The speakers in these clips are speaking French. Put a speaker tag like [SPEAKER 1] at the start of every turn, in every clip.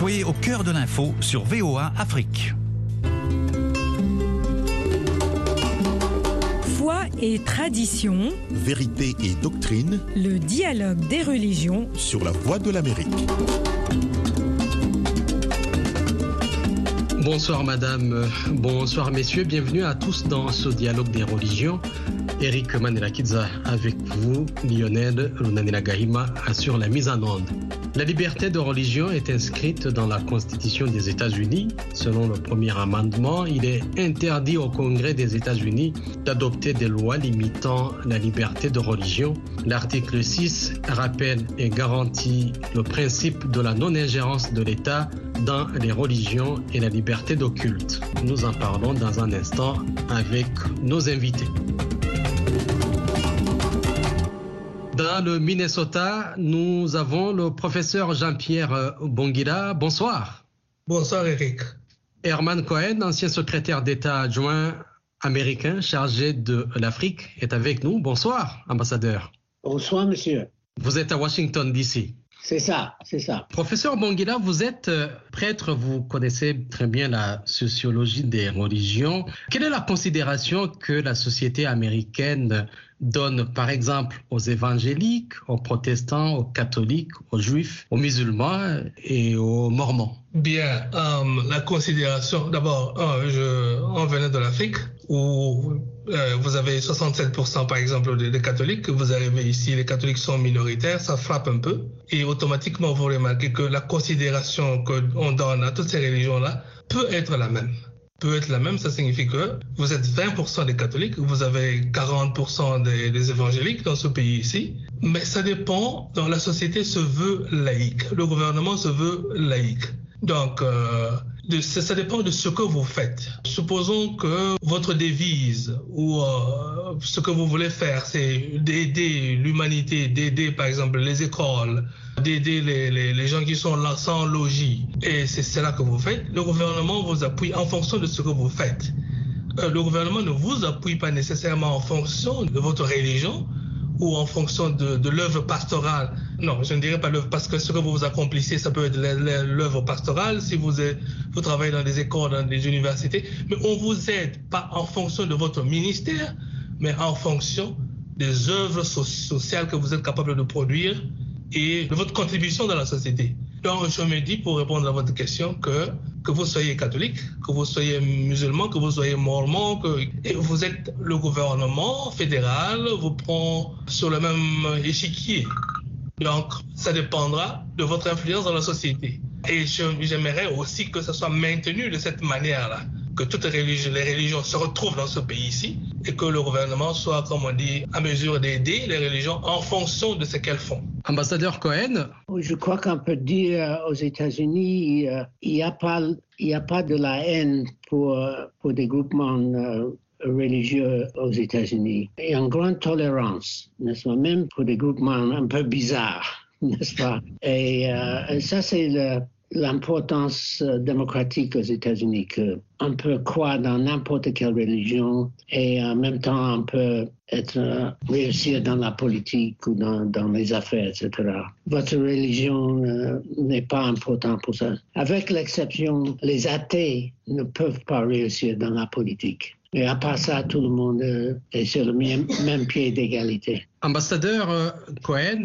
[SPEAKER 1] Soyez au cœur de l'info sur VOA Afrique.
[SPEAKER 2] Foi et tradition,
[SPEAKER 3] Vérité et doctrine
[SPEAKER 2] le dialogue des religions
[SPEAKER 3] sur la voie de l'Amérique.
[SPEAKER 4] Bonsoir madame, bonsoir messieurs, bienvenue à tous dans ce dialogue des religions. Eric Manelakidza avec vous, Lionel Lunanila Gahima assure la mise en onde. La liberté de religion est inscrite dans la Constitution des États-Unis. Selon le premier amendement, il est interdit au Congrès des États-Unis d'adopter des lois limitant la liberté de religion. L'article 6 rappelle et garantit le principe de la non-ingérence de l'État dans les religions et la liberté d'occulte. Nous en parlons dans un instant avec nos invités. Dans le Minnesota, nous avons le professeur Jean-Pierre Bonguila. Bonsoir.
[SPEAKER 5] Bonsoir Eric.
[SPEAKER 4] Herman Cohen, ancien secrétaire d'État adjoint américain chargé de l'Afrique, est avec nous. Bonsoir, ambassadeur.
[SPEAKER 6] Bonsoir, monsieur.
[SPEAKER 4] Vous êtes à Washington, D.C.
[SPEAKER 6] C'est ça, c'est ça.
[SPEAKER 4] Professeur Bonguila, vous êtes prêtre, vous connaissez très bien la sociologie des religions. Quelle est la considération que la société américaine donne par exemple aux évangéliques, aux protestants, aux catholiques, aux juifs, aux musulmans et aux mormons.
[SPEAKER 5] Bien, euh, la considération, d'abord, euh, on venait de l'Afrique où euh, vous avez 67% par exemple des, des, catholiques, vous arrivez ici, les catholiques sont minoritaires, ça frappe un peu. Et automatiquement vous remarquez que la considération qu'on donne à toutes ces religions-là peut être la même peut être la même, ça signifie que vous êtes 20% des catholiques, vous avez 40% des, évangéliques dans ce pays ici, mais ça dépend, dans la société se veut laïque, le gouvernement se veut laïque. Donc, euh, ça dépend de ce que vous faites. Supposons que votre devise ou euh, ce que vous voulez faire, c'est d'aider l'humanité, d'aider par exemple les écoles, d'aider les, gens qui sont là sans logis. Et c'est cela que vous faites. Le gouvernement vous appuie en fonction de ce que vous faites. Euh, le gouvernement ne vous appuie pas nécessairement en fonction de votre religion ou en fonction de, l'œuvre pastorale. Non, je ne dirais pas l'œuvre parce que ce que vous accomplissez, ça peut être l'œuvre pastorale si vous, travaillez dans des écoles, dans des universités, mais on vous aide pas en fonction de votre ministère, mais en fonction des œuvres so sociales que vous êtes capable de produire et de votre contribution dans la société. Donc, je me dis, pour répondre à votre question, que que vous soyez catholique, que vous soyez musulman, que vous soyez mormon, que vous êtes le gouvernement fédéral, vous prend sur le même échiquier. Donc, ça dépendra de votre influence dans la société. Et j'aimerais aussi que ça soit maintenu de cette manière-là, que toutes les religions, les religions se retrouvent dans ce pays-ci et que le gouvernement soit, comme on dit, à mesure d'aider les religions en fonction de ce qu'elles font.
[SPEAKER 4] Ambassadeur Cohen
[SPEAKER 6] Je crois qu'on peut dire aux États-Unis, il n'y a, pas, il a pas de la haine pour, pour des groupements religieux aux États-Unis. Il y a une grande tolérance, n'est-ce pas, même pour des groupements un peu bizarres, n'est-ce pas Et euh, ça, c'est l'importance démocratique aux États-Unis, qu'on peut croire dans n'importe quelle religion et en même temps on peut euh, réussir dans la politique ou dans, les affaires, etc. Votre religion euh, n'est pas importante pour ça. Avec l'exception, les athées ne peuvent pas réussir dans la politique. Et à part ça, tout le monde est sur le même pied d'égalité.
[SPEAKER 4] Ambassadeur Cohen,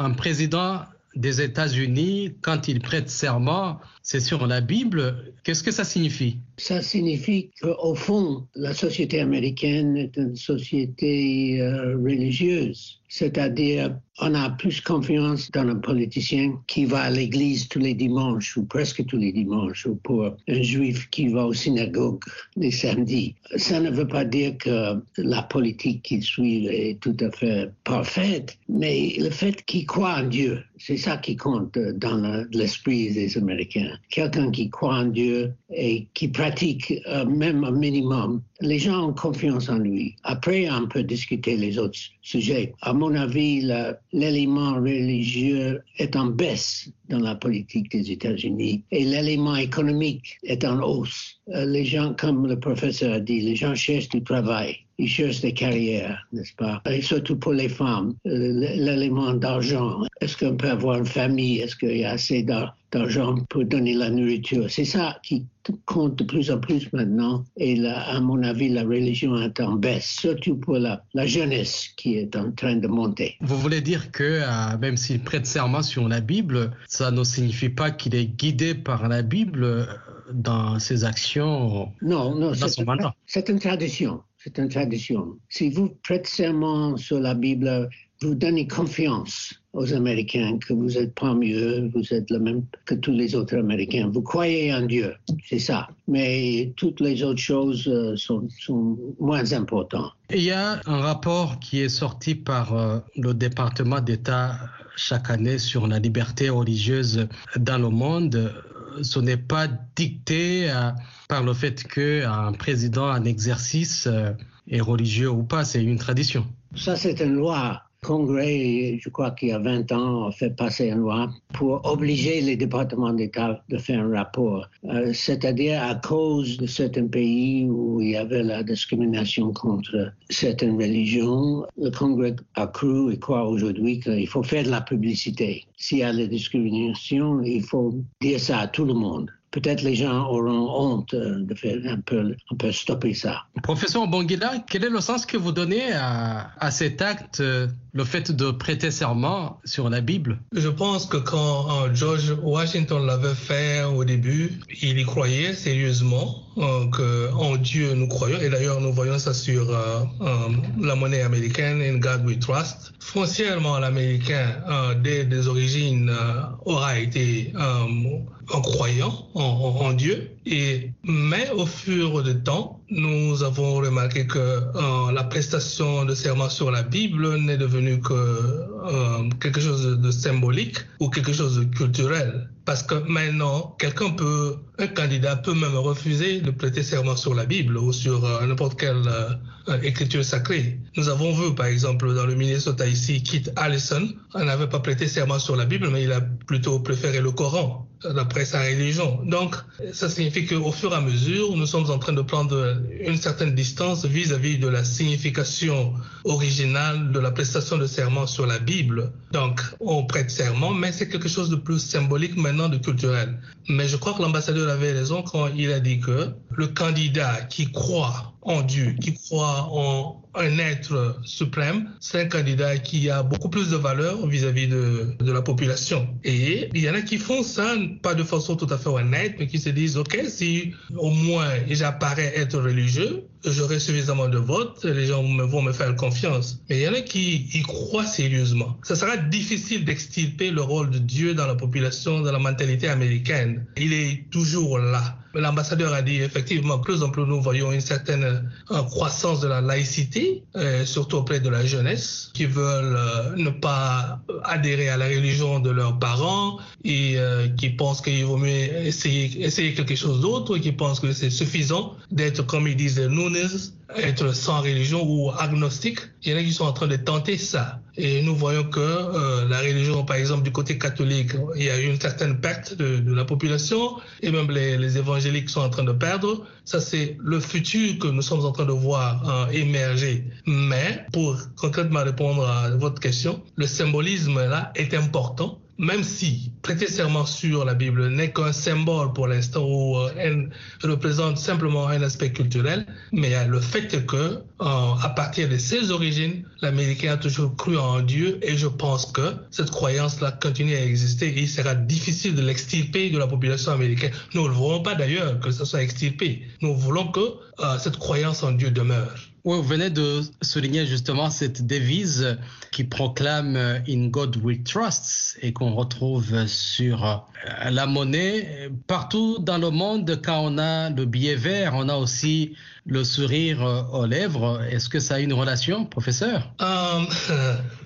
[SPEAKER 4] un président des États-Unis, quand il prête serment, c'est sur la Bible. Qu'est-ce que ça signifie?
[SPEAKER 6] Ça signifie qu'au fond, la société américaine est une société euh, religieuse. C'est-à-dire, on a plus confiance dans un politicien qui va à l'église tous les dimanches ou presque tous les dimanches ou pour un juif qui va au synagogue les samedis. Ça ne veut pas dire que la politique qu'il suit est tout à fait parfaite, mais le fait qu'il croit en Dieu, c'est ça qui compte dans l'esprit des Américains. Quelqu'un qui croit en Dieu et qui pratique euh, même un minimum, les gens ont confiance en lui. Après, on peut discuter les autres sujets. À mon avis, l'élément religieux est en baisse dans la politique des États-Unis et l'élément économique est en hausse. Euh, les gens, comme le professeur a dit, les gens cherchent du travail. Ils cherchent des carrières, n'est-ce pas? Et surtout pour les femmes, l'élément d'argent. Est-ce qu'on peut avoir une famille? Est-ce qu'il y a assez d'argent pour donner la nourriture? C'est ça qui compte de plus en plus maintenant. Et là, à mon avis, la religion est en baisse, surtout pour la, la jeunesse qui est en train de monter.
[SPEAKER 4] Vous voulez dire que euh, même s'il prête serment sur la Bible, ça ne signifie pas qu'il est guidé par la Bible euh, dans ses actions
[SPEAKER 6] non, non? C'est une tradition. C'est une tradition. Si vous prêtez serment sur la Bible, vous donnez confiance aux Américains que vous êtes pas mieux, vous êtes le même que tous les autres Américains. Vous croyez en Dieu, c'est ça. Mais toutes les autres choses euh, sont, sont, moins importantes.
[SPEAKER 4] Il y a un rapport qui est sorti par euh, le département d'État chaque année sur la liberté religieuse dans le monde ce n'est pas dicté euh, par le fait qu'un président en exercice est religieux ou pas, c'est une tradition.
[SPEAKER 6] Ça, c'est une loi. Le Congrès, je crois qu'il y a 20 ans, a fait passer une loi pour obliger les départements d'État de faire un rapport. Euh, C'est-à-dire à cause de certains pays où il y avait la discrimination contre certaines religions, le Congrès a cru et croit aujourd'hui qu'il faut faire de la publicité. S'il y a la discrimination, il faut dire ça à tout le monde peut-être les gens auront honte de faire un peu, un peu stopper ça.
[SPEAKER 4] Professeur Bonguila, quel est le sens que vous donnez à, à cet acte, le fait de prêter serment sur la Bible?
[SPEAKER 5] Je pense que quand George Washington l'avait fait au début, il y croyait sérieusement euh, qu'en Dieu nous croyons, et d'ailleurs nous voyons ça sur euh, euh, la monnaie américaine, In God We Trust. Foncièrement, l'Américain, euh, dès des origines, euh, aura été croyant en, en, en, Dieu. Et, mais au fur du temps, nous avons remarqué que euh, la prestation de serment sur la Bible n'est devenue que euh, quelque chose de symbolique ou quelque chose de culturel. Parce que maintenant, quelqu'un peut, un candidat peut même refuser de prêter serment sur la Bible ou sur euh, n'importe quelle écriture sacrée. Nous avons vu, par exemple, dans le Minnesota ici, Kit Allison, on n'avait pas prêté serment sur la Bible, mais il a plutôt préféré le Coran d'après sa religion. Donc, ça signifie qu'au fur et à mesure, nous sommes en train de prendre une certaine distance vis-à-vis -vis de la signification originale de la prestation de serment sur la Bible. Donc, on prête serment, mais c'est quelque chose de plus symbolique maintenant, de culturel. Mais je crois que l'ambassadeur avait raison quand il a dit que le candidat qui croit en Dieu, qui croit en un être suprême, c'est un candidat qui a beaucoup plus de valeur vis-à-vis de, de, la population. Et il y en a qui font ça, pas de façon tout à fait honnête, mais qui se disent, OK, si au moins j'apparais être religieux, j'aurai suffisamment de votes, les gens vont me faire confiance. Mais il y en a qui y croient sérieusement. Ça sera difficile d'extirper le rôle de Dieu dans la population, dans la mentalité américaine. Il est toujours là. L'ambassadeur a dit effectivement, plus en plus nous voyons une certaine euh, croissance de la laïcité, euh, surtout auprès de la jeunesse, qui veulent euh, ne pas adhérer à la religion de leurs parents et qui pensent qu'il vaut mieux essayer, essayer quelque chose d'autre, qui pensent que c'est suffisant d'être, comme ils disent, être sans religion ou agnostique. Il y en a qui sont en train de tenter ça. Et nous voyons que euh, la religion, par exemple, du côté catholique, il y a eu une certaine perte de, la population et même les, évangéliques sont en train de perdre. Ça, c'est le futur que nous sommes en train de voir euh, émerger. Mais pour concrètement répondre à votre question, le symbolisme là est important même si prêter serment sur la Bible n'est qu'un symbole pour l'instant ou euh, elle représente simplement un aspect culturel, mais le fait que, euh, à partir de ses origines, l'Américain a toujours cru en Dieu et je pense que cette croyance-là continue à exister et il sera difficile de l'extirper de la population américaine. Nous ne voulons pas d'ailleurs que ça soit extirpé. Nous voulons que euh, cette croyance en Dieu demeure.
[SPEAKER 4] Oui, vous venez de souligner justement cette devise qui proclame In God We Trust et qu'on retrouve sur la monnaie. Partout dans le monde, quand on a le billet vert, on a aussi le sourire aux lèvres. Est-ce que ça a une relation, professeur?
[SPEAKER 5] Um,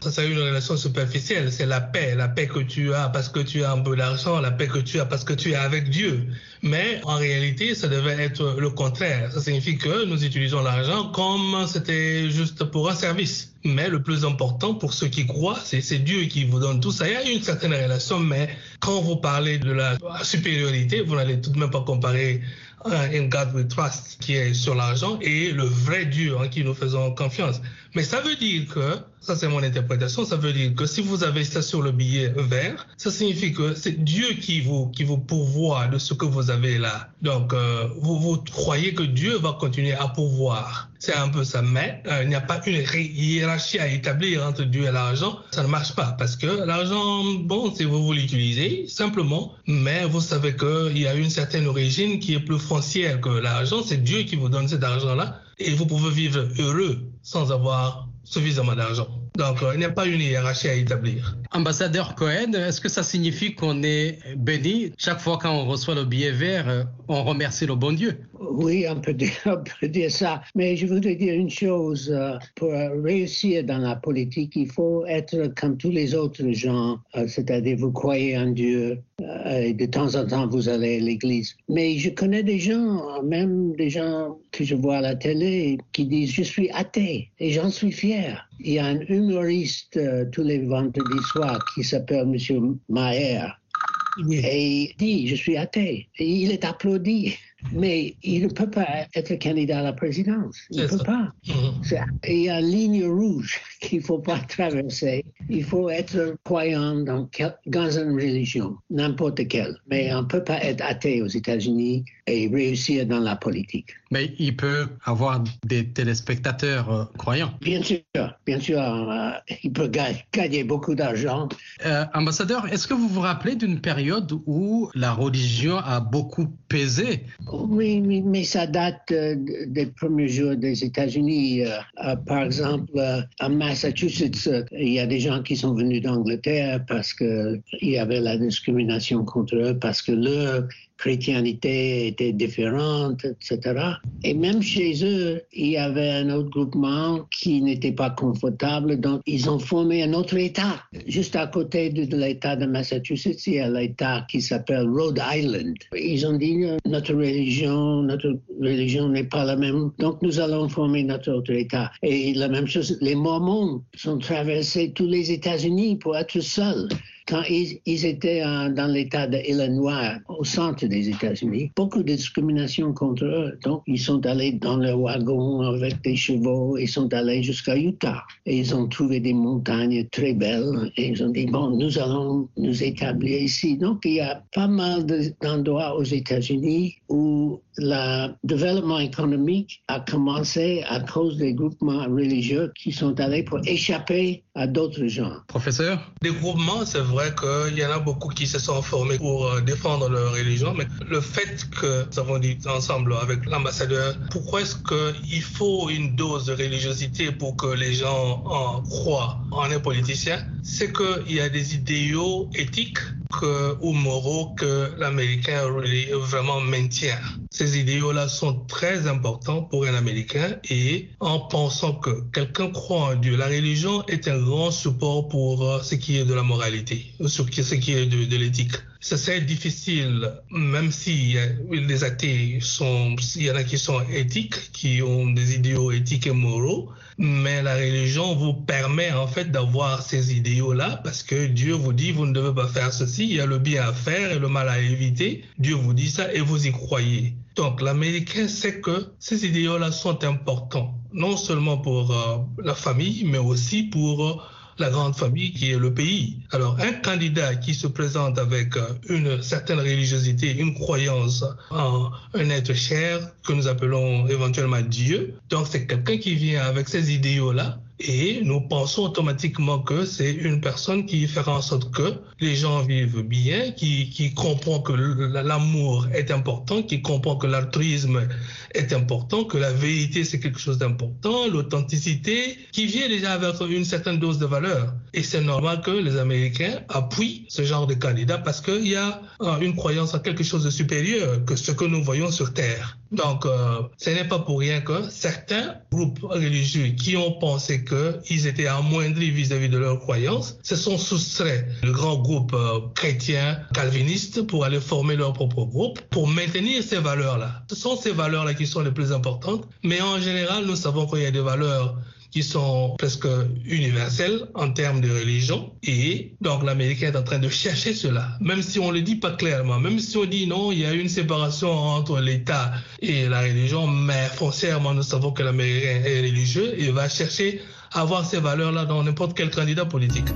[SPEAKER 5] Ça a une relation superficielle. C'est la paix, la paix que tu as parce que tu as un peu d'argent, la paix que tu as parce que tu es avec Dieu. Mais en réalité, ça devait être le contraire. Ça signifie que nous utilisons l'argent comme c'était juste pour un service. mais le plus important pour ceux qui croient, c'est Dieu qui vous donne tout ça. Il y a une certaine relation, mais quand vous parlez de la supériorité, vous n'allez tout de même pas comparer un God we trust qui est sur l'argent et le vrai Dieu en qui nous faisons confiance. Mais ça veut dire que, ça c'est mon interprétation, ça veut dire que si vous avez ça sur le billet vert, ça signifie que c'est Dieu qui vous, qui vous pourvoit de ce que vous avez là. Donc, euh, vous, vous croyez que Dieu va continuer à pourvoir. C'est un peu ça. Mais euh, il n'y a pas une hiérarchie à établir entre Dieu et l'argent. Ça ne marche pas parce que l'argent, bon, si vous, vous l'utilisez simplement, mais vous savez qu'il y a une certaine origine qui est plus que l'argent. C'est Dieu qui vous donne cet argent-là et vous pouvez vivre heureux sans avoir suffisamment d'argent. Donc, euh, il n'y a pas une hiérarchie à établir.
[SPEAKER 4] Ambassadeur Cohen, est-ce que ça signifie qu'on est béni chaque fois qu'on reçoit le billet vert, euh, on remercie le bon Dieu?
[SPEAKER 6] Oui, on peut, dire, ça. Mais je voudrais dire une chose. Euh, pour réussir dans la politique, il faut être comme tous les autres gens, c'est-à-dire vous croyez en Dieu et de temps en temps vous allez à l'église. Mais je connais des gens, même des gens que je vois à la télé, qui disent je suis athée et j'en suis fier. Il y a un humoriste euh, tous les vendredis qui s'appelle M. Maher. Et il dit, je suis athée. Et il est applaudi. Mais il ne peut pas être candidat à la présidence. Il ne peut pas. Mm-hmm. Il y a une ligne rouge qu'il ne faut pas traverser. Il faut être croyant dans, dans une religion, n'importe quelle. Mais on ne peut pas être athée aux États-Unis et réussir dans la politique.
[SPEAKER 4] Mais il peut avoir des téléspectateurs euh, croyants.
[SPEAKER 6] Bien sûr, bien sûr. Euh, il peut gagner beaucoup d'argent.
[SPEAKER 4] Euh, ambassadeur, est-ce que vous vous rappelez d'une période où la religion a beaucoup pesé
[SPEAKER 6] oui, mais ça date euh, des premiers jours des États-Unis. Euh, euh, par exemple, à Massachusetts, il y a des gens qui sont venus d'Angleterre parce qu'il y avait la discrimination contre eux, parce que leur chrétienté était différente, etc. Et même chez eux, il y avait un autre groupement qui n'était pas confortable, donc ils ont formé un autre État. Juste à côté de l'État de Massachusetts, il y a l'État qui s'appelle Rhode Island. Ils ont dit notre religion, notre religion n'est pas la même, donc nous allons former notre autre État. Et la même chose, les Mormons sont traversés tous les États-Unis pour être seuls quand ils, étaient dans l'État d'Illinois, au centre des États-Unis, beaucoup de discrimination contre eux. Donc, ils sont allés dans leur wagon avec des chevaux, ils sont allés jusqu'à Utah. Et ils ont trouvé des montagnes très belles. Et ils ont dit, bon, nous allons nous établir ici. Donc, il y a pas mal d'endroits aux États-Unis où le développement économique a commencé à cause des groupements religieux qui sont allés pour échapper à d'autres gens.
[SPEAKER 4] Professeur?
[SPEAKER 5] Des groupements, c'est vrai qu'il y en a beaucoup qui se sont formés pour euh, défendre leur religion, mais le fait que nous avons dit ensemble avec l'ambassadeur, pourquoi est-ce qu'il faut une dose de religiosité pour que les gens en croient en un politicien C'est qu'il y a des idéaux éthiques que, ou moraux que l'Américain vraiment maintient. Ces idéaux-là sont très importants pour un Américain et en pensant que quelqu'un croit en Dieu, la religion est un grand support pour euh, ce qui est de la moralité, ce qui est de l'éthique. Ça serait difficile, même si les athées sont, il y en a qui sont éthiques, qui ont des idéaux éthiques et moraux, mais la religion vous permet en fait d'avoir ces idéaux-là parce que Dieu vous dit vous ne devez pas faire ceci, il y a le bien à faire et le mal à éviter. Dieu vous dit ça et vous y croyez. Donc l'Américain sait que ces idéaux-là sont importants, non seulement pour euh, la famille, mais aussi pour euh, la grande famille qui est le pays. Alors, un candidat qui se présente avec euh, une certaine religiosité, une croyance en un être cher que nous appelons éventuellement Dieu, donc c'est quelqu'un qui vient avec ces idéaux-là et nous pensons automatiquement que c'est une personne qui fera en sorte que les gens vivent bien, qui, comprend que l'amour est important, qui comprend que l'altruisme est important, que la vérité c'est quelque chose d'important, l'authenticité, qui vient déjà avec une certaine dose de valeur. Et c'est normal que les Américains appuient ce genre de candidat parce qu'il y a euh, une croyance en quelque chose de supérieur que ce que nous voyons sur Terre. Donc, euh, ce n'est pas pour rien que certains groupes religieux qui ont pensé qu'ils étaient amoindris vis-à-vis de leurs croyances se sont soustraits du grand groupe euh, chrétien calviniste pour aller former leur propre groupe pour maintenir ces valeurs-là. Ce sont ces valeurs-là qui sont les plus importantes, mais en général, nous savons qu'il y a des valeurs qui sont presque universelles en termes de religion. Et donc l'Américain est en train de chercher cela, même si on ne le dit pas clairement, même si on dit non, il y a une séparation entre l'État et la religion, mais foncièrement, nous savons que l'Américain est religieux et va chercher à avoir ces valeurs-là dans n'importe quel candidat politique.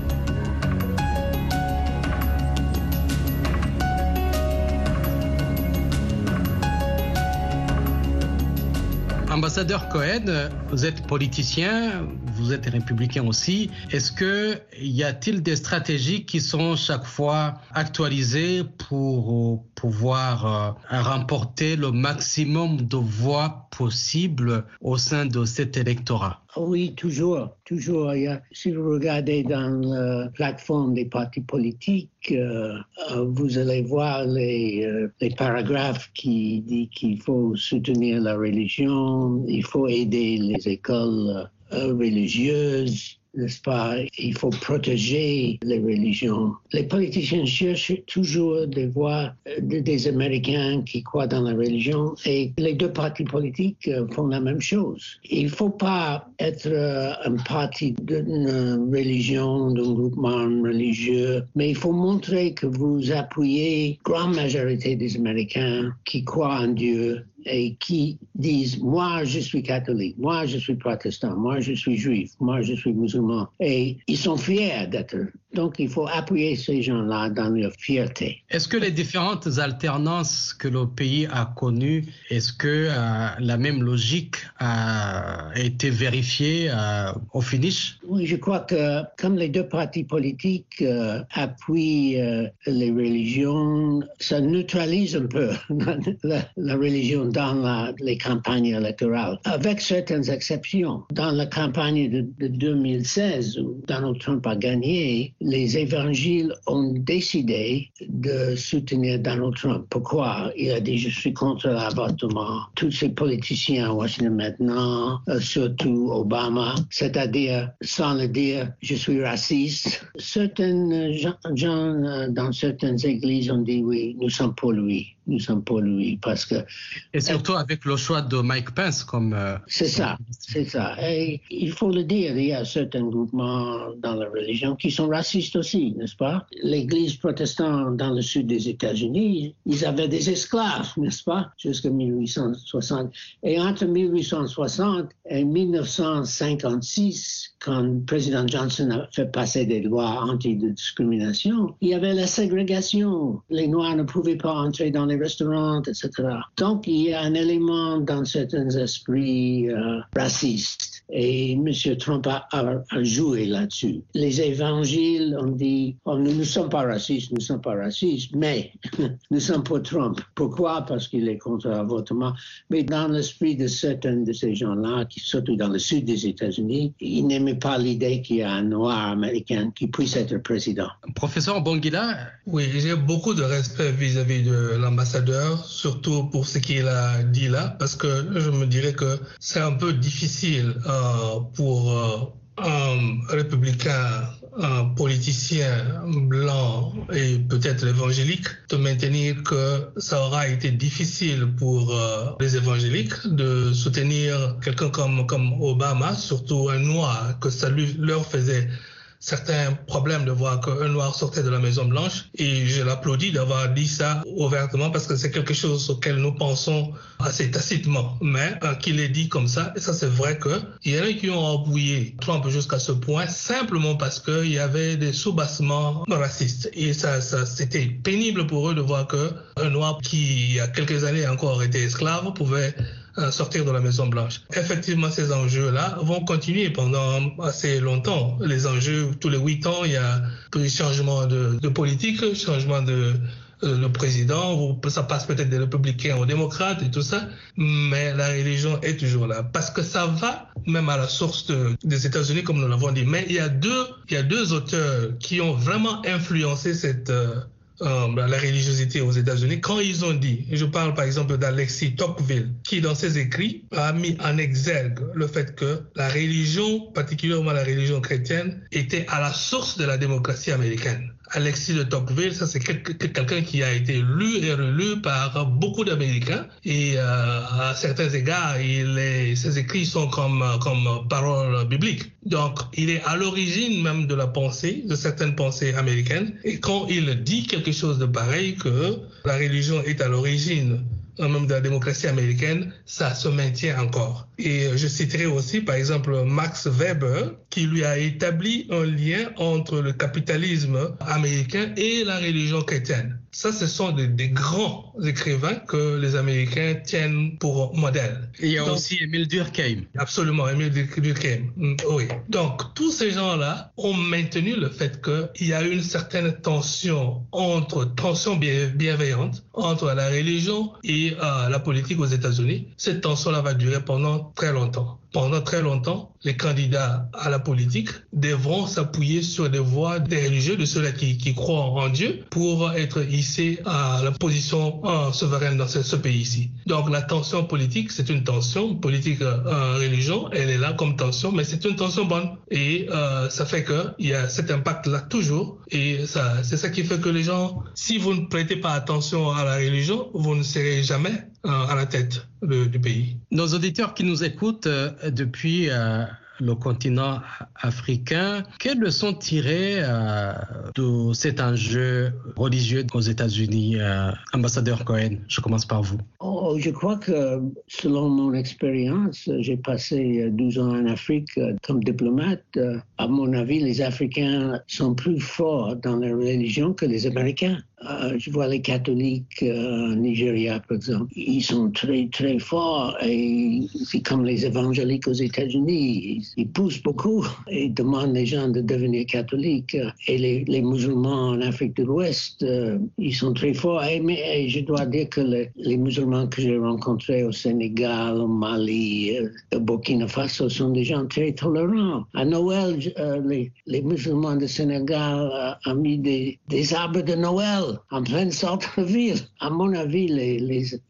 [SPEAKER 4] Ambassadeur Cohen, vous êtes politicien, vous êtes républicain aussi. Est-ce que y a-t-il des stratégies qui sont chaque fois actualisées pour pouvoir euh, remporter le maximum de voix possible au sein de cet électorat?
[SPEAKER 6] Oui, toujours, toujours. Si vous regardez dans la plateforme des partis politiques, euh, euh, vous allez voir les, les paragraphes qui disent qu'il faut soutenir la religion, il faut aider les écoles religieuses, n'est-ce pas? Il faut protéger les religions. Les politiciens cherchent toujours des voix des Américains qui croient dans la religion et les deux partis politiques euh, font la même chose. Il ne faut pas être euh, un parti d'une religion, d'un groupement religieux, mais il faut montrer que vous appuyez la grande majorité des Américains qui croient en Dieu et qui disent moi je suis catholique, moi je suis protestant, moi je suis juif, moi je suis musulman. Et ils sont fiers d'être. Donc il faut appuyer ces gens-là dans leur fierté.
[SPEAKER 4] Est-ce que les différentes alternances que le pays a connues, est-ce que euh, la même logique a été vérifiée euh, au finish?
[SPEAKER 6] Oui, je crois que comme les deux partis politiques euh, appuient les religions, ça neutralise un peu la, la religion dans la, les campagnes électorales, avec certaines exceptions. Dans la campagne de, de, 2016, où Donald Trump a gagné, les évangiles ont décidé de soutenir Donald Trump. Pourquoi? Il a dit je suis contre l'avortement. Tous ces politiciens à Washington maintenant, euh, surtout Obama, c'est-à-dire sans le dire je suis raciste. Certains gens, euh, dans certaines églises ont dit oui, nous sommes pour lui nous sommes pour lui parce que
[SPEAKER 4] et surtout avec le choix de Mike Pence comme euh,
[SPEAKER 6] c'est ça c'est ça. Et il faut le dire il y a certains groupements dans la religion qui sont racistes aussi n'est-ce pas? L'église protestante dans le sud des États-Unis ils avaient des esclaves n'est-ce pas? Jusqu'à 1860 et entre 1860 et 1956 quand le président Johnson a fait passer des lois anti-discrimination il y avait la ségrégation. Les noirs ne pouvaient pas entrer dans les restaurants, etc. Donc, il y a un élément dans certains esprits euh, racistes. Et M. Trump a, a, joué là-dessus. Les évangiles ont dit, oh, nous ne sommes pas racistes, nous ne sommes pas racistes, mais nous sommes pour Trump. Pourquoi? Parce qu'il est contre l'avortement. Mais dans l'esprit de certains de ces gens-là, qui surtout dans le sud des États-Unis, ils n'aimaient pas l'idée qu'il y a un noir américain qui puisse être président.
[SPEAKER 4] Professeur Bongila?
[SPEAKER 5] Oui, j'ai beaucoup de respect vis-à-vis de l'ambassadeur, surtout pour ce qu'il a dit là, parce que je me dirais que c'est un peu difficile. Euh, pour euh, un républicain, un politicien blanc et peut-être évangélique, de maintenir que ça aura été difficile pour euh, les évangéliques de soutenir quelqu'un comme, comme Obama, surtout un noir, que ça lui, leur faisait certains problèmes de voir qu'un noir sortait de la Maison Blanche et je l'applaudis d'avoir dit ça ouvertement parce que c'est quelque chose auquel nous pensons assez tacitement. Mais euh, qu'il ait dit comme ça, et ça c'est vrai qu'il y en a qui ont appuyé Trump jusqu'à ce point simplement parce qu'il y avait des soubassements racistes et ça, ça c'était pénible pour eux de voir qu'un noir qui il y a quelques années encore était esclave pouvait sortir de la Maison Blanche. Effectivement, ces enjeux-là vont continuer pendant assez longtemps. Les enjeux, tous les huit ans, il y a un changement de, de politique, changement de euh, le président, ça passe peut-être des républicains aux démocrates et tout ça, mais la religion est toujours là parce que ça va même à la source de, des États-Unis, comme nous l'avons dit. Mais il y a deux, il y a deux auteurs qui ont vraiment influencé cette euh, la religiosité aux États-Unis quand ils ont dit, je parle par exemple d'Alexis Tocqueville, qui dans ses écrits a mis en exergue le fait que la religion, particulièrement la religion chrétienne, était à la source de la démocratie américaine Alexis de Tocqueville, ça c'est quelqu'un qui a été lu et relu par beaucoup d'Américains et euh, à certains égards, il est, ses écrits sont comme, comme paroles bibliques. Donc, il est à l'origine même de la pensée, de certaines pensées américaines. Et quand il dit quelque chose de pareil, que la religion est à l'origine même de la démocratie américaine, ça se maintient encore. Et je citerai aussi, par exemple, Max Weber, qui lui a établi un lien entre le capitalisme américain et la religion chrétienne. Ça, ce sont des, grands écrivains que les Américains tiennent pour modèle.
[SPEAKER 4] il y a aussi Émile Durkheim.
[SPEAKER 5] Absolument, Émile Durkheim. Mm, oui. Donc, tous ces gens-là ont maintenu le fait qu'il y a une certaine tension entre, tension bienveillante entre la religion et euh, la politique aux États-Unis. Cette tension-là va durer pendant très longtemps pendant très longtemps, les candidats à la politique devront s'appuyer sur des voix des religieux, de ceux-là qui, qui, croient en Dieu, pour être à la position euh, souveraine dans ce, pays-ci. Donc la tension politique, c'est une tension politique euh, religion, elle est là comme tension, mais c'est une tension bonne. Et euh, ça fait qu'il y a cet impact-là toujours. Et c'est ça qui fait que les gens, si vous ne prêtez pas attention à la religion, vous ne serez jamais à la tête du pays.
[SPEAKER 4] Nos auditeurs qui nous écoutent euh, depuis euh, le continent africain. Quelles leçons tirer euh, de cet enjeu religieux aux États-Unis, ambassadeur Cohen? Je commence par vous.
[SPEAKER 6] Oh, je crois que selon mon expérience, j'ai passé 12 ans en Afrique comme diplomate. À mon avis, les Africains sont plus forts dans la religion que les Américains. Euh, je vois les catholiques euh, Nigeria, par exemple, ils sont très, très forts c'est comme les évangéliques aux États-Unis. Ils, poussent beaucoup et demandent les gens de devenir catholiques. Et les, musulmans en Afrique de l'Ouest, euh, ils sont très forts. Et, je dois dire que les, musulmans que j'ai rencontrés au Sénégal, au Mali, euh, au Burkina Faso sont des gens très tolérants. À Noël, les, les, musulmans du Sénégal ont mis des, des arbres de Noël en plein centre-ville. À mon avis, les,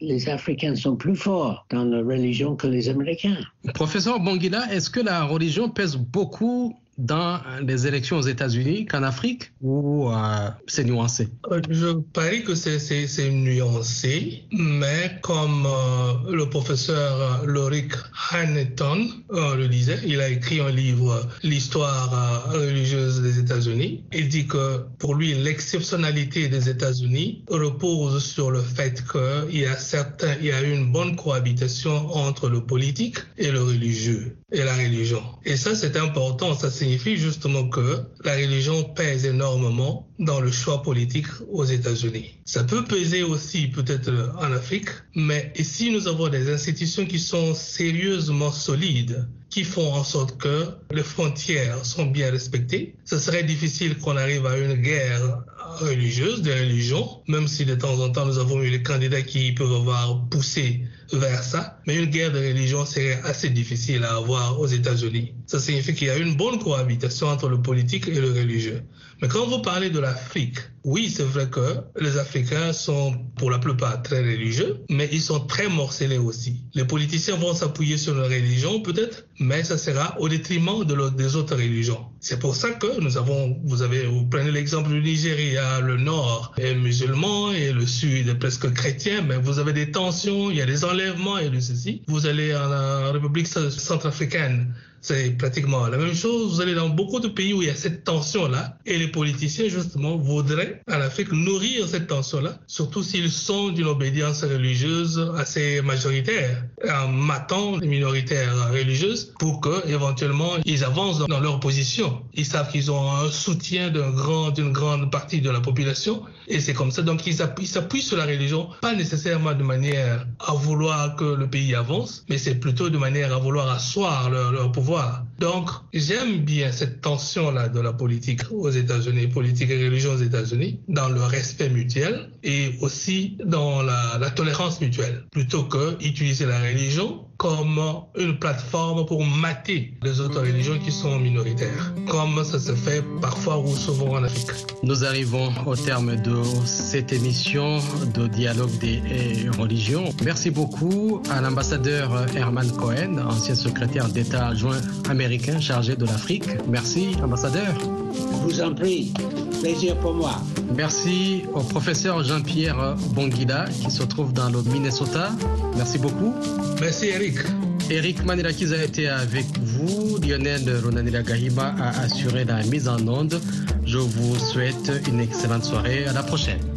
[SPEAKER 6] les, Africains sont plus forts dans la religion que les Américains.
[SPEAKER 4] Professeur Bonguila, est-ce que la religion pèse beaucoup dans les élections aux États-Unis qu'en Afrique ou euh, c'est nuancé
[SPEAKER 5] euh, Je parie que c'est nuancé, mais comme euh, le professeur Lorick Hanneton le disait, il a écrit un livre, L'histoire religieuse des États-Unis. Il dit que pour lui, l'exceptionnalité des États-Unis repose sur le fait qu'il y a certains, il y a une bonne cohabitation entre le politique et le religieux et la religion. Et ça, c'est important. Ça signifie justement que la religion pèse énormément dans le choix politique aux États-Unis. Ça peut peser aussi peut-être en Afrique, mais ici, nous avons des institutions qui sont sérieusement solides qui font en sorte que les frontières sont bien respectées. Ce serait difficile qu'on arrive à une guerre religieuse, des religions, même si de temps en temps nous avons eu les candidats qui peuvent avoir poussé vers ça. Mais une guerre de religion serait assez difficile à avoir aux États-Unis. Ça signifie qu'il y a une bonne cohabitation entre le politique et le religieux. Mais quand vous parlez de l'Afrique, oui, c'est vrai que les Africains sont pour la plupart très religieux, mais ils sont très morcelés aussi. Les politiciens vont s'appuyer sur leur religion peut-être, mais ça sera au détriment de des autres religions. C'est pour ça que nous avons, vous avez, vous prenez l'exemple du Nigeria, le nord est musulman et le sud est presque chrétien, mais vous avez des tensions, il y a des enlèvements et de ceci. Vous allez en République centrafricaine, c'est pratiquement la même chose. Vous allez dans beaucoup de pays où il y a cette tension-là et les politiciens, justement, voudraient à l'Afrique nourrir cette tension-là, surtout s'ils sont d'une obédience religieuse assez majoritaire, en matant les minoritaires religieuses pour que, éventuellement, ils avancent dans leur position. Ils savent qu'ils ont un soutien d'une grand, grande partie de la population et c'est comme ça. Donc, ils s'appuient sur la religion, pas nécessairement de manière à vouloir que le pays avance, mais c'est plutôt de manière à vouloir asseoir leur pouvoir donc, j'aime bien cette tension-là de la politique aux États-Unis, politique et religion aux États-Unis, dans le respect mutuel et aussi dans la, tolérance mutuelle, plutôt que utiliser la religion comme une plateforme pour mater les autres religions qui sont minoritaires, comme ça se fait parfois ou souvent en Afrique.
[SPEAKER 4] Nous arrivons au terme de cette émission de dialogue des religions. Merci beaucoup à l'ambassadeur Herman Cohen, ancien secrétaire d'État adjoint américain chargé de l'Afrique. Merci, ambassadeur.
[SPEAKER 6] Je vous en prie. Plaisir pour moi.
[SPEAKER 4] Merci au professeur Jean-Pierre Bonguida qui se trouve dans le Minnesota. Merci beaucoup.
[SPEAKER 5] Merci Eric.
[SPEAKER 4] Eric Manilakiz a été avec vous. Lionel Ronanila Gahima a assuré la mise en onde. Je vous souhaite une excellente soirée. À la prochaine.